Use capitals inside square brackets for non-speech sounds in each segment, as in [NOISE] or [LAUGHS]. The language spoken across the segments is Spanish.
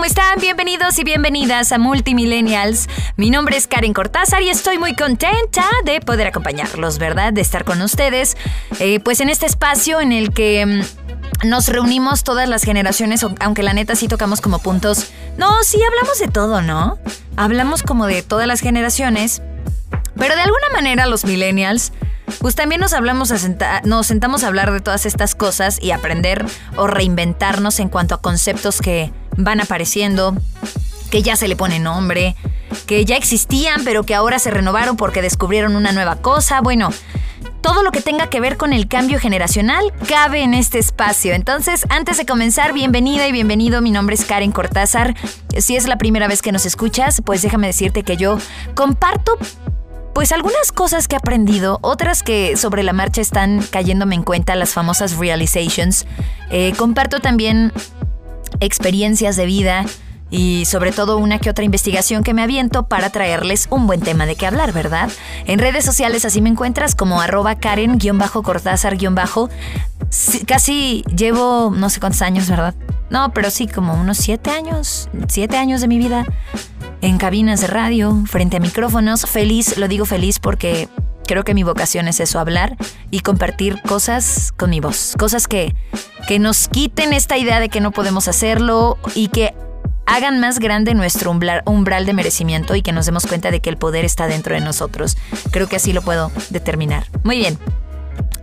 ¿Cómo están? Bienvenidos y bienvenidas a Multimillennials. Mi nombre es Karen Cortázar y estoy muy contenta de poder acompañarlos, ¿verdad? De estar con ustedes, eh, pues en este espacio en el que mm, nos reunimos todas las generaciones, aunque la neta sí tocamos como puntos. No, sí hablamos de todo, ¿no? Hablamos como de todas las generaciones, pero de alguna manera los millennials pues también nos hablamos a nos sentamos a hablar de todas estas cosas y aprender o reinventarnos en cuanto a conceptos que van apareciendo, que ya se le pone nombre, que ya existían pero que ahora se renovaron porque descubrieron una nueva cosa. Bueno, todo lo que tenga que ver con el cambio generacional cabe en este espacio. Entonces, antes de comenzar, bienvenida y bienvenido. Mi nombre es Karen Cortázar. Si es la primera vez que nos escuchas, pues déjame decirte que yo comparto pues algunas cosas que he aprendido, otras que sobre la marcha están cayéndome en cuenta, las famosas realizations. Eh, comparto también experiencias de vida y sobre todo una que otra investigación que me aviento para traerles un buen tema de qué hablar, ¿verdad? En redes sociales así me encuentras como arroba Karen-Cortázar- casi llevo no sé cuántos años, ¿verdad? No, pero sí, como unos siete años, siete años de mi vida en cabinas de radio, frente a micrófonos, feliz, lo digo feliz porque creo que mi vocación es eso, hablar y compartir cosas con mi voz, cosas que, que nos quiten esta idea de que no podemos hacerlo y que hagan más grande nuestro umbral, umbral, de merecimiento y que nos demos cuenta de que el poder está dentro de nosotros. Creo que así lo puedo determinar. Muy bien.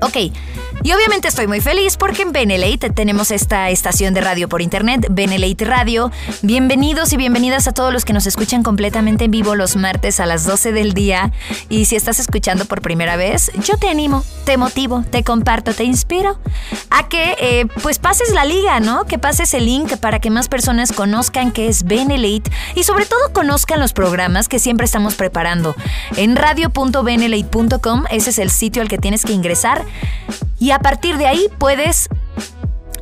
Ok, y obviamente estoy muy feliz porque en Benelate tenemos esta estación de radio por internet, Benelate Radio. Bienvenidos y bienvenidas a todos los que nos escuchan completamente en vivo los martes a las 12 del día. Y si estás escuchando por primera vez, yo te animo, te motivo, te comparto, te inspiro a que eh, pues pases la liga, ¿no? Que pases el link para que más personas conozcan qué es Benelate y sobre todo conozcan los programas que siempre estamos preparando. En radio.benelate.com, ese es el sitio al que tienes que ingresar y a partir de ahí puedes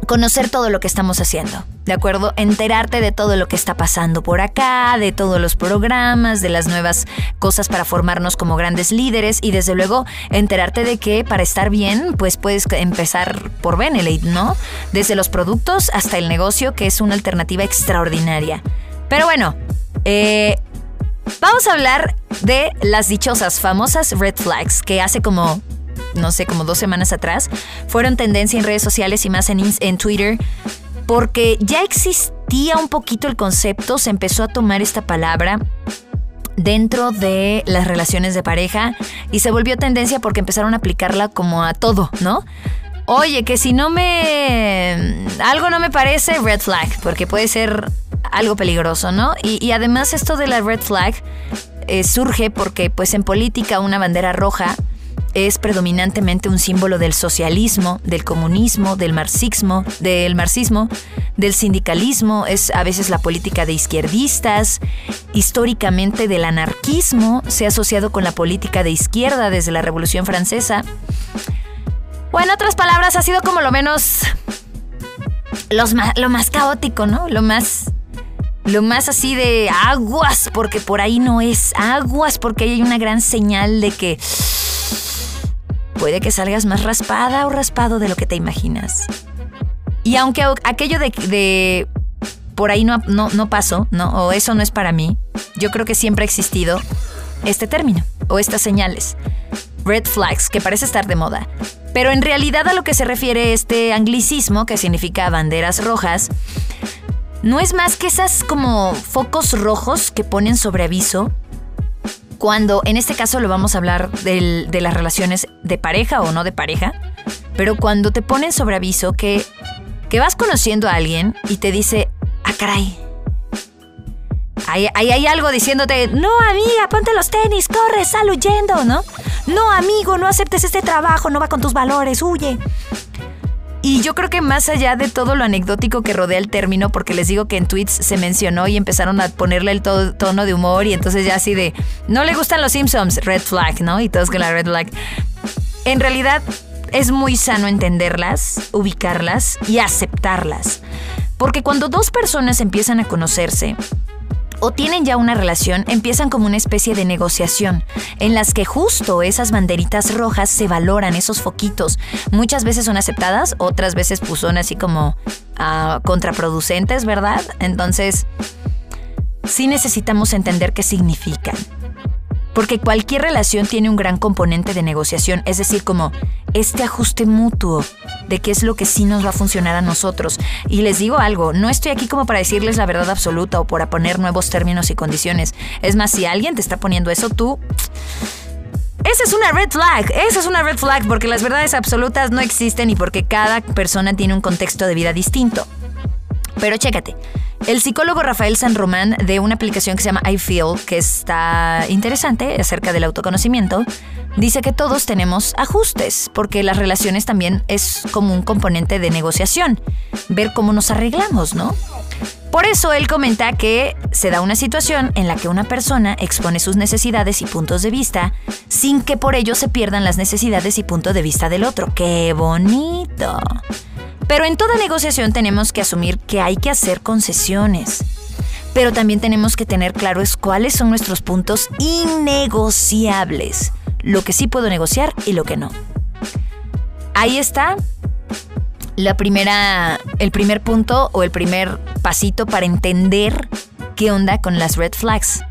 conocer todo lo que estamos haciendo, ¿de acuerdo? Enterarte de todo lo que está pasando por acá, de todos los programas, de las nuevas cosas para formarnos como grandes líderes y desde luego enterarte de que para estar bien, pues puedes empezar por Benelate, ¿no? Desde los productos hasta el negocio, que es una alternativa extraordinaria. Pero bueno, eh, vamos a hablar de las dichosas, famosas red flags que hace como no sé, como dos semanas atrás, fueron tendencia en redes sociales y más en, en Twitter, porque ya existía un poquito el concepto, se empezó a tomar esta palabra dentro de las relaciones de pareja y se volvió tendencia porque empezaron a aplicarla como a todo, ¿no? Oye, que si no me... algo no me parece, red flag, porque puede ser algo peligroso, ¿no? Y, además esto de la red flag eh, surge porque pues en política una bandera roja es predominantemente un símbolo del socialismo, del comunismo, del marxismo, del marxismo, del sindicalismo, es a veces la política de izquierdistas, históricamente del anarquismo, se ha asociado con la política de izquierda desde la Revolución Francesa. O en otras palabras, ha sido como lo menos lo más caótico, ¿no? Lo más lo más así de aguas, porque por ahí no es aguas, porque hay una gran señal de que puede que salgas más raspada o raspado de lo que te imaginas. Y aunque aquello de, por ahí no, no, no pasó, ¿no? O eso no es para mí, yo creo que siempre ha existido este término o estas señales. Red flags, que parece estar de moda. Pero en realidad a lo que se refiere este anglicismo, que significa banderas rojas, no es más que esas como focos rojos que ponen sobre aviso cuando, en este caso lo vamos a hablar de las relaciones de pareja o no de pareja, pero cuando te ponen sobre aviso que, que vas conociendo a alguien y te dice, ah, caray, Ahí, hay algo diciéndote, no amiga, ponte los tenis, corre, sal huyendo, ¿no? No amigo, no aceptes este trabajo, no va con tus valores, huye. Y yo creo que más allá de todo lo anecdótico que rodea el término, porque les digo que en tweets se mencionó y empezaron a ponerle el tono de humor y entonces ya así de, no le gustan los Simpsons, red flag, ¿no? Y todos con la red flag. En realidad, es muy sano entenderlas, ubicarlas y aceptarlas. Porque cuando dos personas empiezan a conocerse, o tienen ya una relación, empiezan como una especie de negociación, en las que justo esas banderitas rojas se valoran, esos foquitos. Muchas veces son aceptadas, otras veces pues son así como ah, contraproducentes, ¿verdad? Entonces, sí necesitamos entender qué significan. Porque cualquier relación tiene un gran componente de negociación, es decir, como este ajuste mutuo de qué es lo que sí nos va a funcionar a nosotros. Y les digo algo, no estoy aquí como para decirles la verdad absoluta o para poner nuevos términos y condiciones. Es más, si alguien te está poniendo eso, tú... Esa es una red flag, esa es una red flag porque las verdades absolutas no existen y porque cada persona tiene un contexto de vida distinto. Pero chécate, el psicólogo Rafael San Román de una aplicación que se llama I Feel, que está interesante acerca del autoconocimiento, dice que todos tenemos ajustes, porque las relaciones también es como un componente de negociación, ver cómo nos arreglamos, ¿no? Por eso él comenta que se da una situación en la que una persona expone sus necesidades y puntos de vista sin que por ello se pierdan las necesidades y punto de vista del otro. ¡Qué bonito! Pero en toda negociación tenemos que asumir que hay que hacer concesiones. Pero también tenemos que tener claros cuáles son nuestros puntos innegociables. Lo que sí puedo negociar y lo que no. Ahí está la primera, el primer punto o el primer pasito para entender qué onda con las red flags.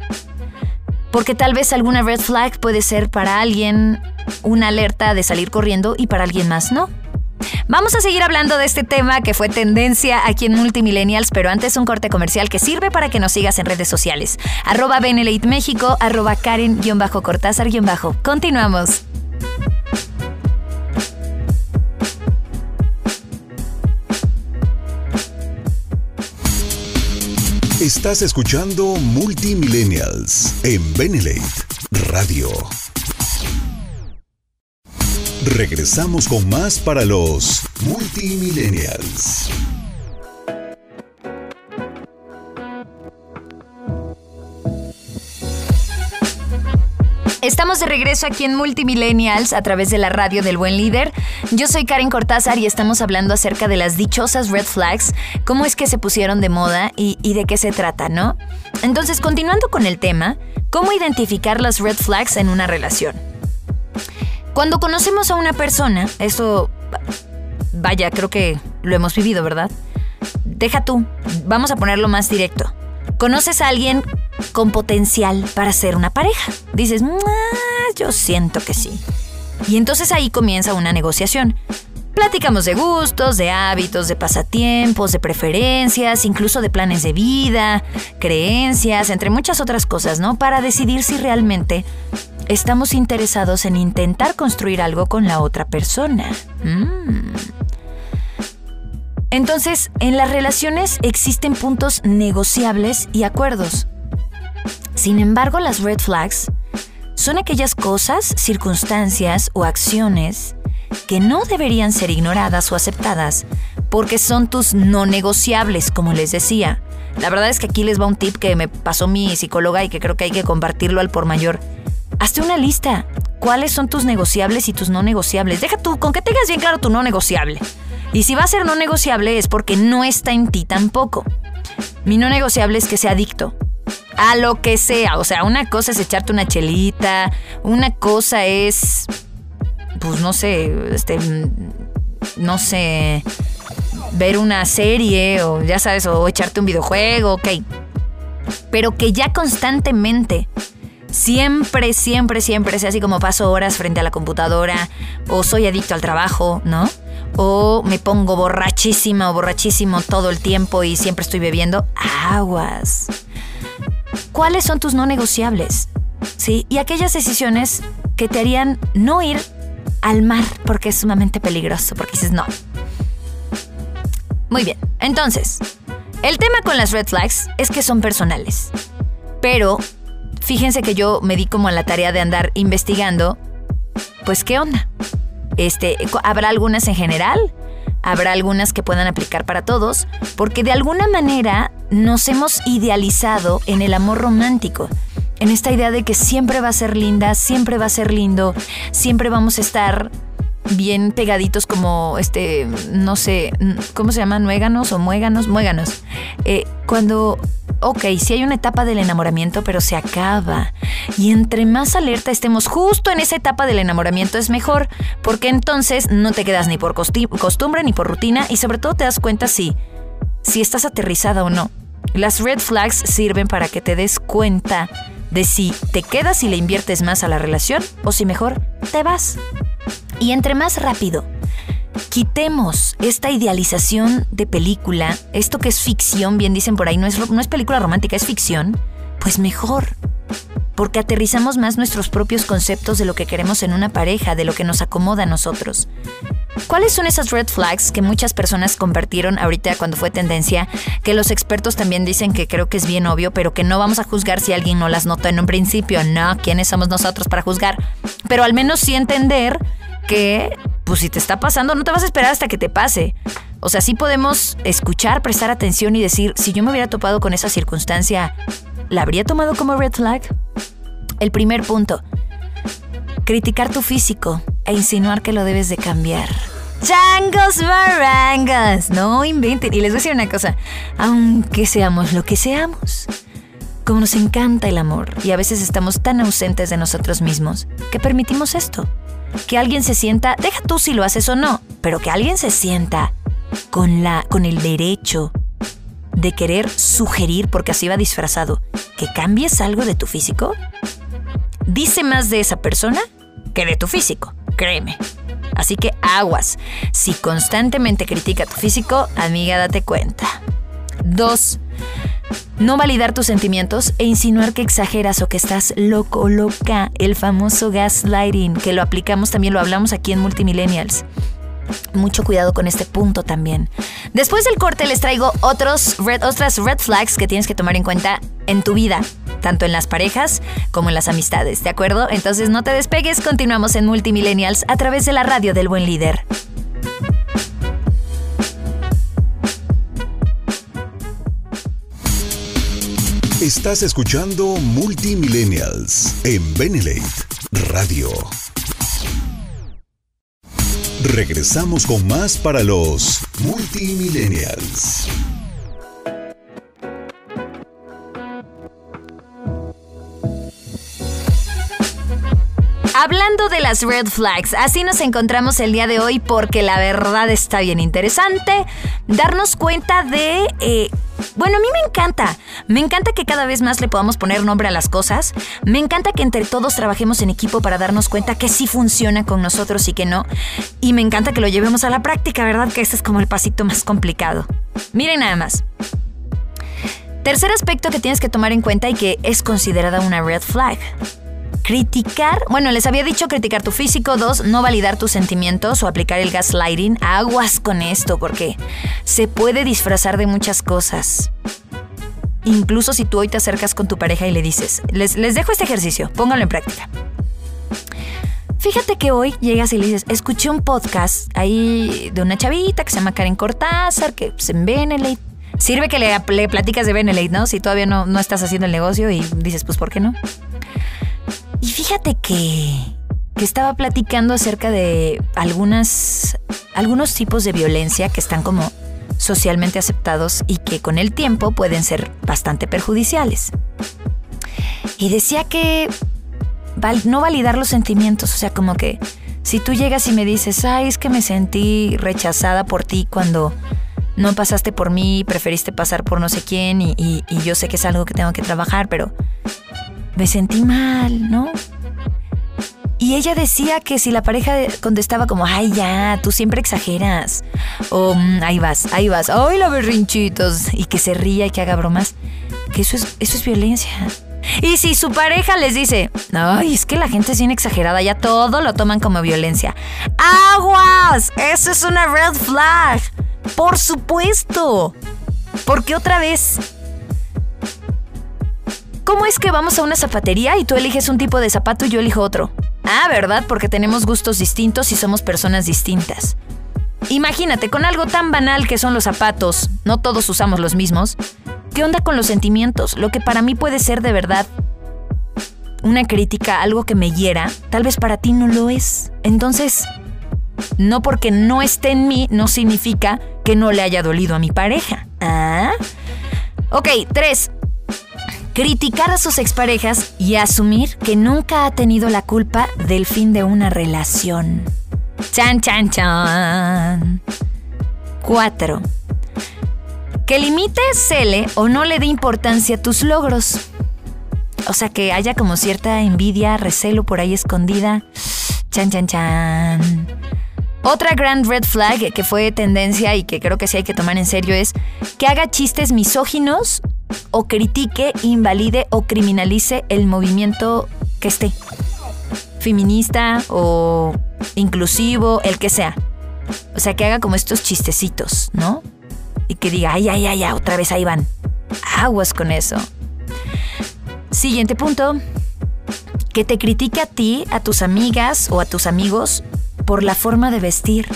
Porque tal vez alguna red flag puede ser para alguien una alerta de salir corriendo y para alguien más no. Vamos a seguir hablando de este tema que fue tendencia aquí en Multimillennials, pero antes un corte comercial que sirve para que nos sigas en redes sociales. Arroba Benelate México, arroba Karen-Cortázar-Bajo. Continuamos. Estás escuchando Multimillennials en Benelate Radio. Regresamos con más para los multimillennials. Estamos de regreso aquí en Multimillennials a través de la radio del buen líder. Yo soy Karen Cortázar y estamos hablando acerca de las dichosas red flags, cómo es que se pusieron de moda y, y de qué se trata, ¿no? Entonces, continuando con el tema, ¿cómo identificar las red flags en una relación? Cuando conocemos a una persona, eso, vaya, creo que lo hemos vivido, ¿verdad? Deja tú, vamos a ponerlo más directo. Conoces a alguien con potencial para ser una pareja. Dices, yo siento que sí. Y entonces ahí comienza una negociación. Platicamos de gustos, de hábitos, de pasatiempos, de preferencias, incluso de planes de vida, creencias, entre muchas otras cosas, ¿no? Para decidir si realmente estamos interesados en intentar construir algo con la otra persona. Mm. Entonces, en las relaciones existen puntos negociables y acuerdos. Sin embargo, las red flags son aquellas cosas, circunstancias o acciones que no deberían ser ignoradas o aceptadas porque son tus no negociables, como les decía. La verdad es que aquí les va un tip que me pasó mi psicóloga y que creo que hay que compartirlo al por mayor. Hazte una lista. ¿Cuáles son tus negociables y tus no negociables? Deja tú, con que tengas bien claro tu no negociable. Y si va a ser no negociable es porque no está en ti tampoco. Mi no negociable es que sea adicto. A lo que sea. O sea, una cosa es echarte una chelita. Una cosa es. Pues no sé. Este. No sé. Ver una serie. O ya sabes. O echarte un videojuego. Ok. Pero que ya constantemente siempre, siempre, siempre sea así como paso horas frente a la computadora o soy adicto al trabajo, ¿no? O me pongo borrachísima o borrachísimo todo el tiempo y siempre estoy bebiendo. Aguas. ¿Cuáles son tus no negociables? ¿Sí? Y aquellas decisiones que te harían no ir al mar porque es sumamente peligroso, porque dices no. Muy bien, entonces, el tema con las red flags es que son personales. Pero fíjense que yo me di como a la tarea de andar investigando, pues qué onda. Este, habrá algunas en general, habrá algunas que puedan aplicar para todos, porque de alguna manera nos hemos idealizado en el amor romántico, en esta idea de que siempre va a ser linda, siempre va a ser lindo, siempre vamos a estar bien pegaditos como, este, no sé, ¿cómo se llaman? Nuéganos o muéganos, muéganos. Eh, cuando, ok, sí hay una etapa del enamoramiento, pero se acaba. Y entre más alerta estemos justo en esa etapa del enamoramiento es mejor, porque entonces no te quedas ni por costumbre ni por rutina y sobre todo te das cuenta si, si estás aterrizada o no. Las red flags sirven para que te des cuenta de si te quedas y le inviertes más a la relación o si mejor te vas. Y entre más rápido quitemos esta idealización de película, esto que es ficción, bien dicen por ahí, no es, no es película romántica, es ficción, pues mejor. Porque aterrizamos más nuestros propios conceptos de lo que queremos en una pareja, de lo que nos acomoda a nosotros. ¿Cuáles son esas red flags que muchas personas compartieron ahorita cuando fue tendencia? Que los expertos también dicen que creo que es bien obvio, pero que no vamos a juzgar si alguien no las notó en un principio. No, ¿quiénes somos nosotros para juzgar? Pero al menos sí entender que, pues si te está pasando, no te vas a esperar hasta que te pase. O sea, sí podemos escuchar, prestar atención y decir, si yo me hubiera topado con esa circunstancia, ¿la habría tomado como red flag? El primer punto, criticar tu físico e insinuar que lo debes de cambiar. Changos barangos, no inventen. Y les voy a decir una cosa, aunque seamos lo que seamos, como nos encanta el amor y a veces estamos tan ausentes de nosotros mismos, que permitimos esto. Que alguien se sienta, deja tú si lo haces o no, pero que alguien se sienta con, la, con el derecho de querer sugerir, porque así va disfrazado, que cambies algo de tu físico, dice más de esa persona que de tu físico, créeme. Así que aguas. Si constantemente critica tu físico, amiga, date cuenta. 2. No validar tus sentimientos e insinuar que exageras o que estás loco loca. El famoso gaslighting, que lo aplicamos también, lo hablamos aquí en Multimillennials. Mucho cuidado con este punto también. Después del corte les traigo otros otras red flags que tienes que tomar en cuenta en tu vida, tanto en las parejas como en las amistades, ¿de acuerdo? Entonces no te despegues, continuamos en Multimillennials a través de la radio del buen líder. Estás escuchando Multimillennials en Benelate Radio. Regresamos con más para los multimillennials. Hablando de las red flags, así nos encontramos el día de hoy porque la verdad está bien interesante darnos cuenta de eh, bueno, a mí me encanta. Me encanta que cada vez más le podamos poner nombre a las cosas. Me encanta que entre todos trabajemos en equipo para darnos cuenta que sí funciona con nosotros y que no. Y me encanta que lo llevemos a la práctica, ¿verdad? Que este es como el pasito más complicado. Miren nada más. Tercer aspecto que tienes que tomar en cuenta y que es considerada una red flag criticar, bueno, les había dicho criticar tu físico, dos, no validar tus sentimientos o aplicar el gaslighting. Aguas con esto porque se puede disfrazar de muchas cosas. Incluso si tú hoy te acercas con tu pareja y le dices, les, les dejo este ejercicio, pónganlo en práctica. Fíjate que hoy llegas y le dices, escuché un podcast ahí de una chavita que se llama Karen Cortázar, que se en Benelete. Sirve que le, platicas de Benelete, ¿no? Si todavía no, no estás haciendo el negocio y dices, pues, ¿por qué no? Y fíjate que, que estaba platicando acerca de algunas, algunos tipos de violencia que están como socialmente aceptados y que con el tiempo pueden ser bastante perjudiciales. Y decía que no validar los sentimientos, o sea, como que si tú llegas y me dices, ay, es que me sentí rechazada por ti cuando no pasaste por mí, preferiste pasar por no sé quién y, y yo sé que es algo que tengo que trabajar, pero me sentí mal, ¿no? Y ella decía que si la pareja contestaba como, ay, ya, tú siempre exageras. O, mm, ahí vas, ahí vas, ay, la berrinchitos. Y que se ría y que haga bromas. Que eso es, eso es violencia. Y si su pareja les dice, ay, es que la gente es bien exagerada, ya todo lo toman como violencia. ¡Aguas! Eso es una red flag. Por supuesto. Porque otra vez, ¿Cómo es que vamos a una zapatería y tú eliges un tipo de zapato y yo elijo otro? Ah, ¿verdad? Porque tenemos gustos distintos y somos personas distintas. Imagínate, con algo tan banal que son los zapatos, no todos usamos los mismos. ¿Qué onda con los sentimientos? Lo que para mí puede ser de verdad una crítica, algo que me hiera, tal vez para ti no lo es. Entonces, No porque no esté en mí, no significa que no le haya dolido a mi pareja. ¿Ah? Ok, tres. Criticar a sus exparejas y asumir que nunca ha tenido la culpa del fin de una relación. Chan, chan, chan. 4. Que limite, cele o no le dé importancia a tus logros. O sea, que haya como cierta envidia, recelo por ahí escondida. Chan, chan, chan. Otra grand red flag que fue tendencia y que creo que sí hay que tomar en serio es que haga chistes misóginos o critique, invalide o criminalice el movimiento que esté. Feminista o inclusivo, el que sea. O sea, que haga como estos chistecitos, ¿no? Y que diga, ay, ay, ay, ay, otra vez ahí van. Aguas con eso. Siguiente punto. Que te critique a ti, a tus amigas o a tus amigos por la forma de vestir.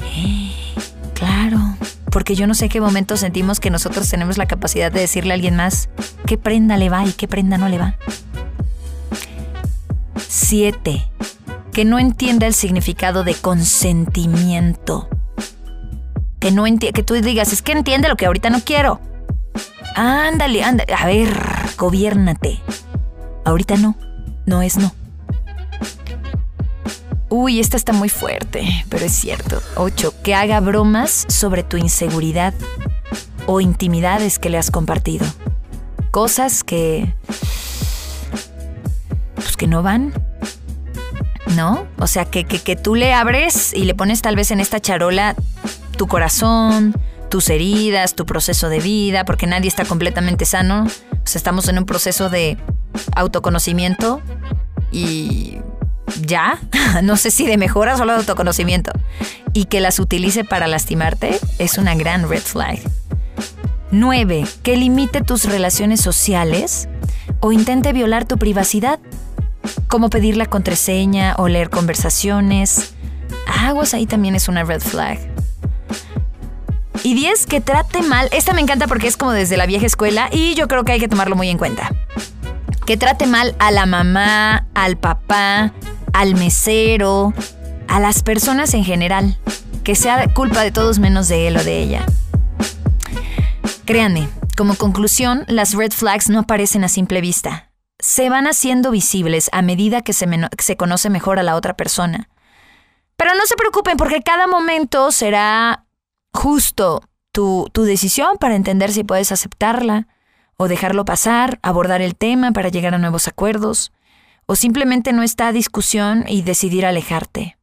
[GASPS] claro, porque yo no sé qué momento sentimos que nosotros tenemos la capacidad de decirle a alguien más qué prenda le va y qué prenda no le va. 7 que no entienda el significado de consentimiento. Que no que tú digas, es que entiende lo que ahorita no quiero. Ándale, ándale, a ver, gobiérnate. Ahorita no, no es no. Uy, esta está muy fuerte, pero es cierto. 8. Que haga bromas sobre tu inseguridad o intimidades que le has compartido. Cosas que... Pues que no van ¿no? O sea, que, que, tú le abres y le pones tal vez en esta charola tu corazón, tus heridas, tu proceso de vida, porque nadie está completamente sano. Sea, estamos en un proceso de autoconocimiento y ya, [LAUGHS] no sé si de mejora o de autoconocimiento. Y que las utilice para lastimarte es una gran red flag. 9. Que limite tus relaciones sociales o intente violar tu privacidad como pedir la contraseña o leer conversaciones. Aguas ahí también es una red flag. Y 10, que trate mal. Esta me encanta porque es como desde la vieja escuela y yo creo que hay que tomarlo muy en cuenta. Que trate mal a la mamá, al papá, al mesero, a las personas en general. Que sea culpa de todos menos de él o de ella. Créanme, como conclusión, las red flags no aparecen a simple vista se van haciendo visibles a medida que se, se, conoce mejor a la otra persona. Pero no se preocupen porque cada momento será justo tu, tu decisión para entender si puedes aceptarla o dejarlo pasar, abordar el tema para llegar a nuevos acuerdos, o simplemente no está a discusión y decidir alejarte.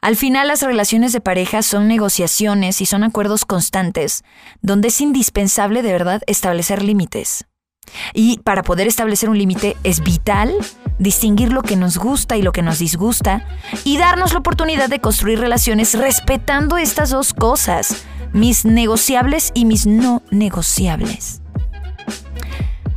Al final las relaciones de pareja son negociaciones y son acuerdos constantes, donde es indispensable de verdad establecer límites. Y para poder establecer un límite es vital distinguir lo que nos gusta y lo que nos disgusta y darnos la oportunidad de construir relaciones respetando estas dos cosas, mis negociables y mis no negociables.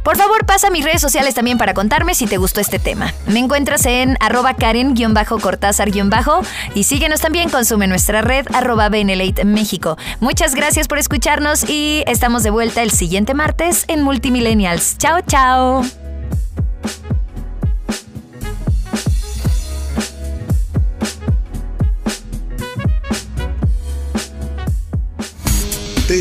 Por favor, pasa a mis redes sociales también para contarme si te gustó este tema. Me encuentras en arroba Karen-Cortázar- y síguenos también, consume nuestra red arroba México. Muchas gracias por escucharnos y estamos de vuelta el siguiente martes en Multimillennials. Chao, chao.